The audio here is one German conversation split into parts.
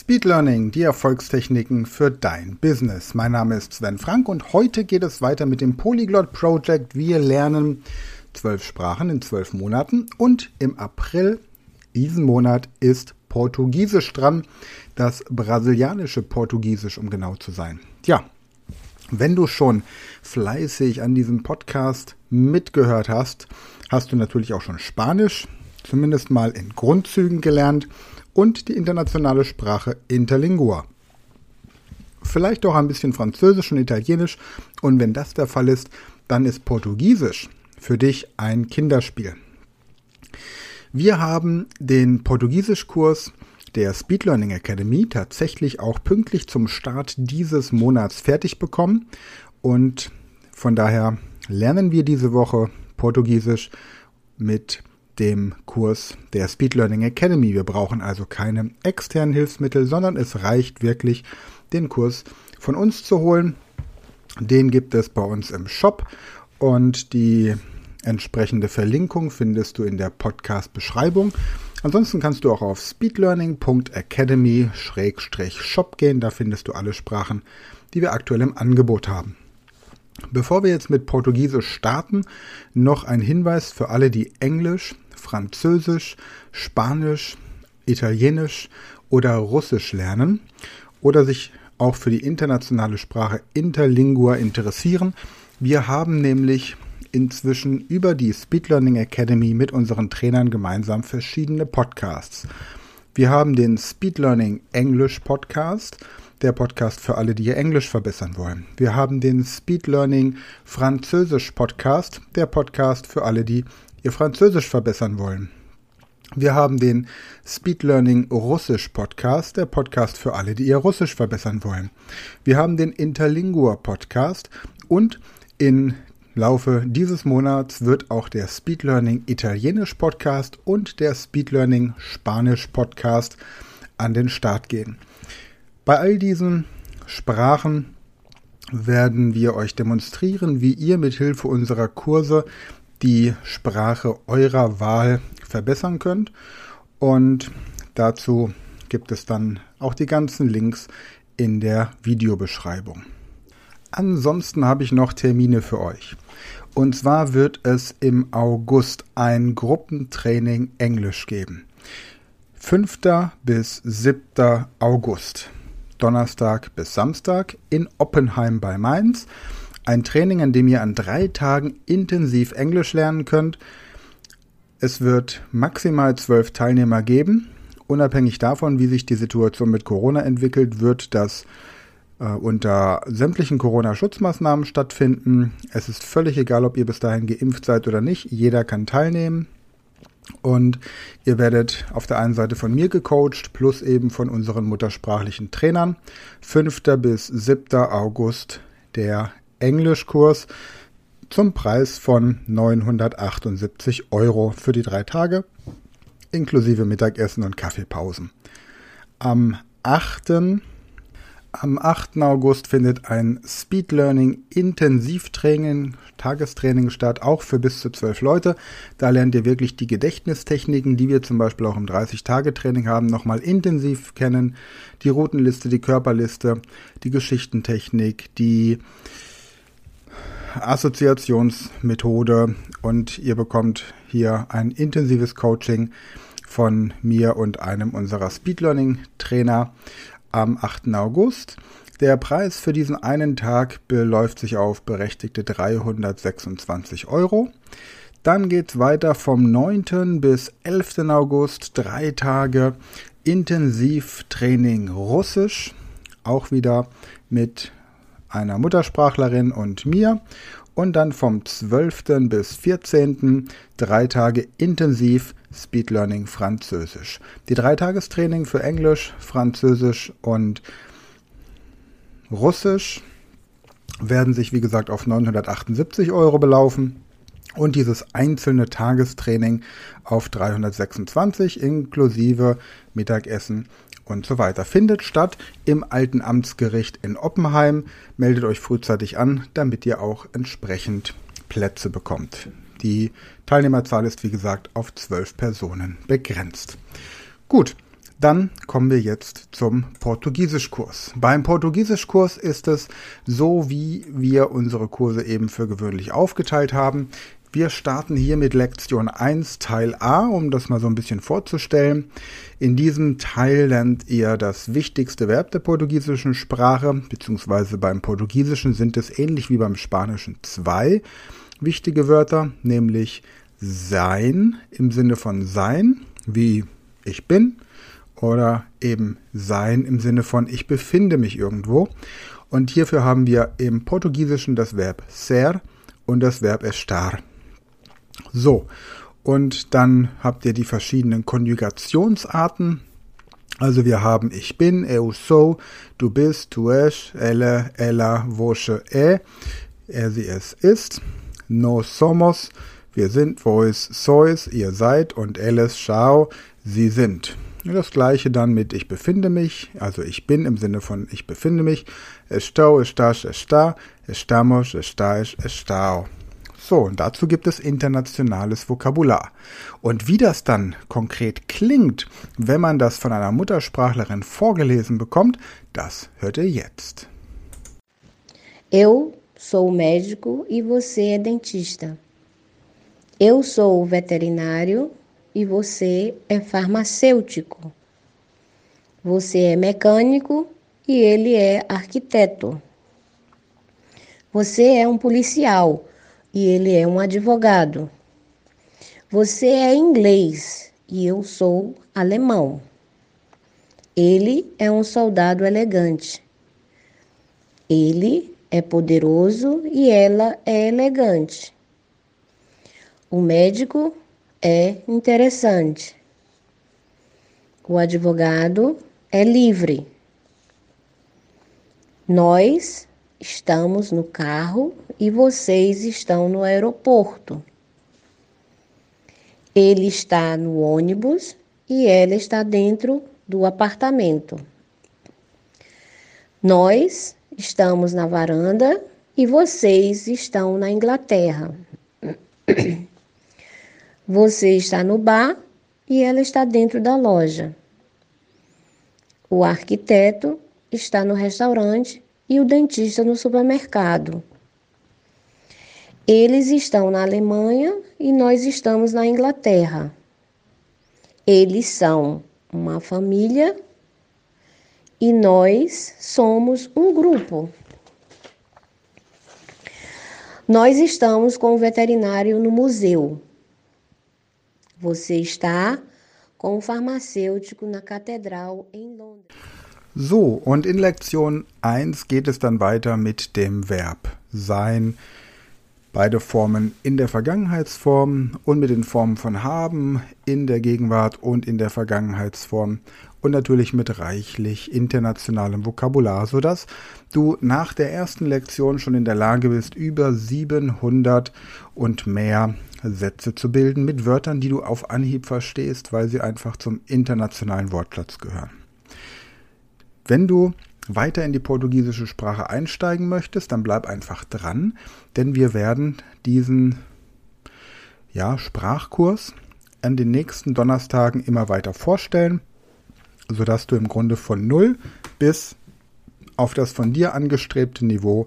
Speed Learning, die Erfolgstechniken für dein Business. Mein Name ist Sven Frank und heute geht es weiter mit dem Polyglot Project. Wir lernen zwölf Sprachen in zwölf Monaten und im April diesen Monat ist Portugiesisch dran, das brasilianische Portugiesisch, um genau zu sein. Tja, wenn du schon fleißig an diesem Podcast mitgehört hast, hast du natürlich auch schon Spanisch, zumindest mal in Grundzügen gelernt und die internationale Sprache Interlingua. Vielleicht auch ein bisschen Französisch und Italienisch und wenn das der Fall ist, dann ist Portugiesisch für dich ein Kinderspiel. Wir haben den Portugiesischkurs der Speed Learning Academy tatsächlich auch pünktlich zum Start dieses Monats fertig bekommen und von daher lernen wir diese Woche Portugiesisch mit dem Kurs der Speed Learning Academy. Wir brauchen also keine externen Hilfsmittel, sondern es reicht wirklich, den Kurs von uns zu holen. Den gibt es bei uns im Shop und die entsprechende Verlinkung findest du in der Podcast-Beschreibung. Ansonsten kannst du auch auf speedlearning.academy-shop gehen. Da findest du alle Sprachen, die wir aktuell im Angebot haben. Bevor wir jetzt mit Portugiesisch starten, noch ein Hinweis für alle, die Englisch, Französisch, Spanisch, Italienisch oder Russisch lernen oder sich auch für die internationale Sprache Interlingua interessieren. Wir haben nämlich inzwischen über die Speed Learning Academy mit unseren Trainern gemeinsam verschiedene Podcasts. Wir haben den Speed Learning English Podcast, der Podcast für alle, die ihr Englisch verbessern wollen. Wir haben den Speed Learning Französisch Podcast, der Podcast für alle, die ihr Französisch verbessern wollen. Wir haben den Speed Learning Russisch Podcast, der Podcast für alle, die ihr Russisch verbessern wollen. Wir haben den Interlingua Podcast und in Laufe dieses Monats wird auch der Speed Learning Italienisch Podcast und der Speed Learning Spanisch Podcast an den Start gehen. Bei all diesen Sprachen werden wir euch demonstrieren, wie ihr mit Hilfe unserer Kurse die Sprache eurer Wahl verbessern könnt. Und dazu gibt es dann auch die ganzen Links in der Videobeschreibung. Ansonsten habe ich noch Termine für euch. Und zwar wird es im August ein Gruppentraining Englisch geben. 5. bis 7. August. Donnerstag bis Samstag in Oppenheim bei Mainz. Ein Training, an dem ihr an drei Tagen intensiv Englisch lernen könnt. Es wird maximal zwölf Teilnehmer geben. Unabhängig davon, wie sich die Situation mit Corona entwickelt, wird das äh, unter sämtlichen Corona-Schutzmaßnahmen stattfinden. Es ist völlig egal, ob ihr bis dahin geimpft seid oder nicht. Jeder kann teilnehmen. Und ihr werdet auf der einen Seite von mir gecoacht, plus eben von unseren muttersprachlichen Trainern. 5. bis 7. August der Englischkurs zum Preis von 978 Euro für die drei Tage, inklusive Mittagessen und Kaffeepausen. Am 8. Am 8. August findet ein Speed Learning Intensivtraining, Tagestraining statt, auch für bis zu zwölf Leute. Da lernt ihr wirklich die Gedächtnistechniken, die wir zum Beispiel auch im 30-Tage-Training haben, nochmal intensiv kennen. Die Routenliste, die Körperliste, die Geschichtentechnik, die Assoziationsmethode und ihr bekommt hier ein intensives Coaching von mir und einem unserer Speed Learning Trainer am 8. August. Der Preis für diesen einen Tag beläuft sich auf berechtigte 326 Euro. Dann geht es weiter vom 9. bis 11. August, drei Tage Intensivtraining Russisch, auch wieder mit einer Muttersprachlerin und mir. Und dann vom 12. bis 14. drei Tage intensiv Speed Learning Französisch. Die Dreitagestraining für Englisch, Französisch und Russisch werden sich wie gesagt auf 978 Euro belaufen und dieses einzelne Tagestraining auf 326 inklusive Mittagessen und so weiter. Findet statt im alten Amtsgericht in Oppenheim. Meldet euch frühzeitig an, damit ihr auch entsprechend Plätze bekommt. Die Teilnehmerzahl ist wie gesagt auf zwölf Personen begrenzt. Gut, Dann kommen wir jetzt zum Portugiesischkurs. Beim Portugiesischkurs ist es so, wie wir unsere Kurse eben für gewöhnlich aufgeteilt haben. Wir starten hier mit Lektion 1 Teil A, um das mal so ein bisschen vorzustellen. In diesem Teil lernt ihr das wichtigste Verb der portugiesischen Sprache, beziehungsweise beim Portugiesischen sind es ähnlich wie beim Spanischen zwei wichtige Wörter, nämlich sein im Sinne von sein, wie ich bin, oder eben sein im Sinne von ich befinde mich irgendwo. Und hierfür haben wir im Portugiesischen das Verb ser und das Verb estar. So, und dann habt ihr die verschiedenen Konjugationsarten. Also wir haben ich bin, eu sou, du bist, tu es, elle, ella, vosche, e, er, sie, es ist, no somos, wir sind, vois, sois, ihr seid und elles, schau, sie sind. Das gleiche dann mit ich befinde mich, also ich bin im Sinne von ich befinde mich. Estou, estás, está, estamos, estáis, estao. So, und dazu gibt es internationales Vokabular. Und wie das dann konkret klingt, wenn man das von einer Muttersprachlerin vorgelesen bekommt, das hört ihr jetzt. Eu sou médico e você é dentista. Eu sou veterinário e você é farmacêutico. Você é mecânico e ele é arquiteto. Você é um policial e ele é um advogado. Você é inglês e eu sou alemão. Ele é um soldado elegante. Ele é poderoso e ela é elegante. O médico é interessante. O advogado é livre. Nós estamos no carro e vocês estão no aeroporto. Ele está no ônibus e ela está dentro do apartamento. Nós estamos na varanda e vocês estão na Inglaterra. Você está no bar e ela está dentro da loja. O arquiteto está no restaurante e o dentista no supermercado. Eles estão na Alemanha e nós estamos na Inglaterra. Eles são uma família e nós somos um grupo. Nós estamos com o veterinário no museu. Você está com o farmacêutico na Katedral em Londres. So, und in Lektion 1 geht es dann weiter mit dem Verb sein. Beide Formen in der Vergangenheitsform und mit den Formen von haben in der Gegenwart und in der Vergangenheitsform und natürlich mit reichlich internationalem Vokabular, sodass du nach der ersten Lektion schon in der Lage bist, über 700 und mehr Sätze zu bilden mit Wörtern, die du auf Anhieb verstehst, weil sie einfach zum internationalen Wortplatz gehören. Wenn du weiter in die portugiesische Sprache einsteigen möchtest, dann bleib einfach dran, denn wir werden diesen ja, Sprachkurs an den nächsten Donnerstagen immer weiter vorstellen, sodass du im Grunde von null bis auf das von dir angestrebte Niveau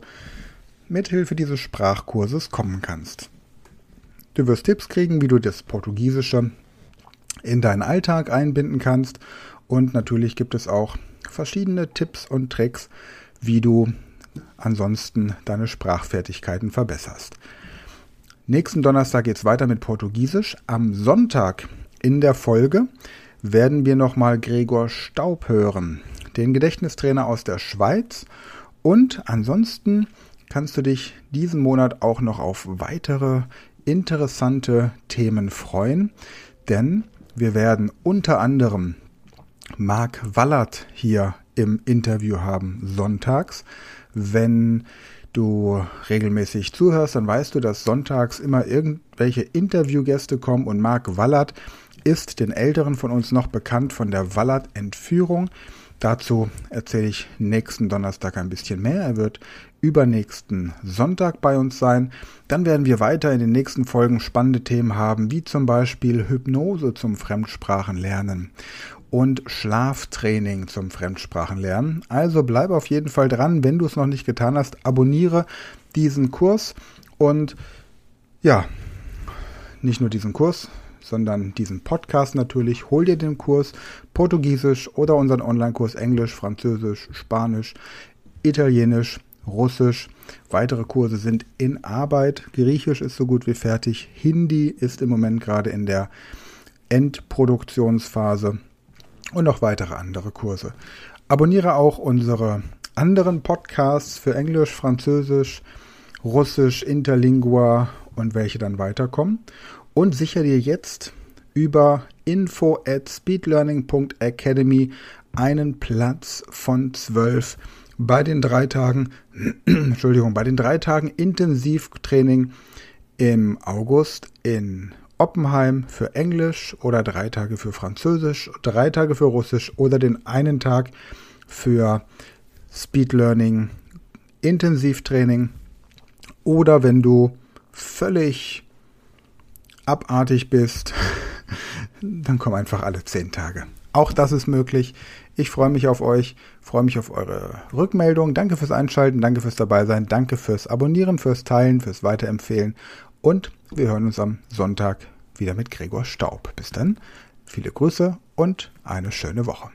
mithilfe dieses Sprachkurses kommen kannst. Du wirst Tipps kriegen, wie du das Portugiesische in deinen Alltag einbinden kannst. Und natürlich gibt es auch verschiedene Tipps und Tricks, wie du ansonsten deine Sprachfertigkeiten verbesserst. Nächsten Donnerstag geht es weiter mit Portugiesisch. Am Sonntag in der Folge werden wir nochmal Gregor Staub hören, den Gedächtnistrainer aus der Schweiz. Und ansonsten kannst du dich diesen Monat auch noch auf weitere interessante Themen freuen, denn wir werden unter anderem Marc Wallert hier im Interview haben sonntags. Wenn du regelmäßig zuhörst, dann weißt du, dass sonntags immer irgendwelche Interviewgäste kommen und Marc Wallert ist den Älteren von uns noch bekannt von der Wallert-Entführung. Dazu erzähle ich nächsten Donnerstag ein bisschen mehr. Er wird übernächsten Sonntag bei uns sein. Dann werden wir weiter in den nächsten Folgen spannende Themen haben, wie zum Beispiel Hypnose zum Fremdsprachenlernen und Schlaftraining zum Fremdsprachenlernen. Also bleib auf jeden Fall dran, wenn du es noch nicht getan hast, abonniere diesen Kurs und ja, nicht nur diesen Kurs, sondern diesen Podcast natürlich. Hol dir den Kurs Portugiesisch oder unseren Online-Kurs Englisch, Französisch, Spanisch, Italienisch, Russisch. Weitere Kurse sind in Arbeit. Griechisch ist so gut wie fertig. Hindi ist im Moment gerade in der Endproduktionsphase und noch weitere andere Kurse. Abonniere auch unsere anderen Podcasts für Englisch, Französisch, Russisch, Interlingua und welche dann weiterkommen. Und sichere dir jetzt über info at speedlearning.academy einen Platz von zwölf bei den drei Tagen, Entschuldigung, bei den drei Tagen Intensivtraining im August in Oppenheim für Englisch oder drei Tage für Französisch, drei Tage für Russisch oder den einen Tag für Speed Learning, Intensivtraining oder wenn du völlig abartig bist, dann komm einfach alle zehn Tage. Auch das ist möglich. Ich freue mich auf euch, freue mich auf eure Rückmeldung. Danke fürs Einschalten, danke fürs Dabeisein, danke fürs Abonnieren, fürs Teilen, fürs Weiterempfehlen und wir hören uns am Sonntag wieder mit Gregor Staub. Bis dann, viele Grüße und eine schöne Woche.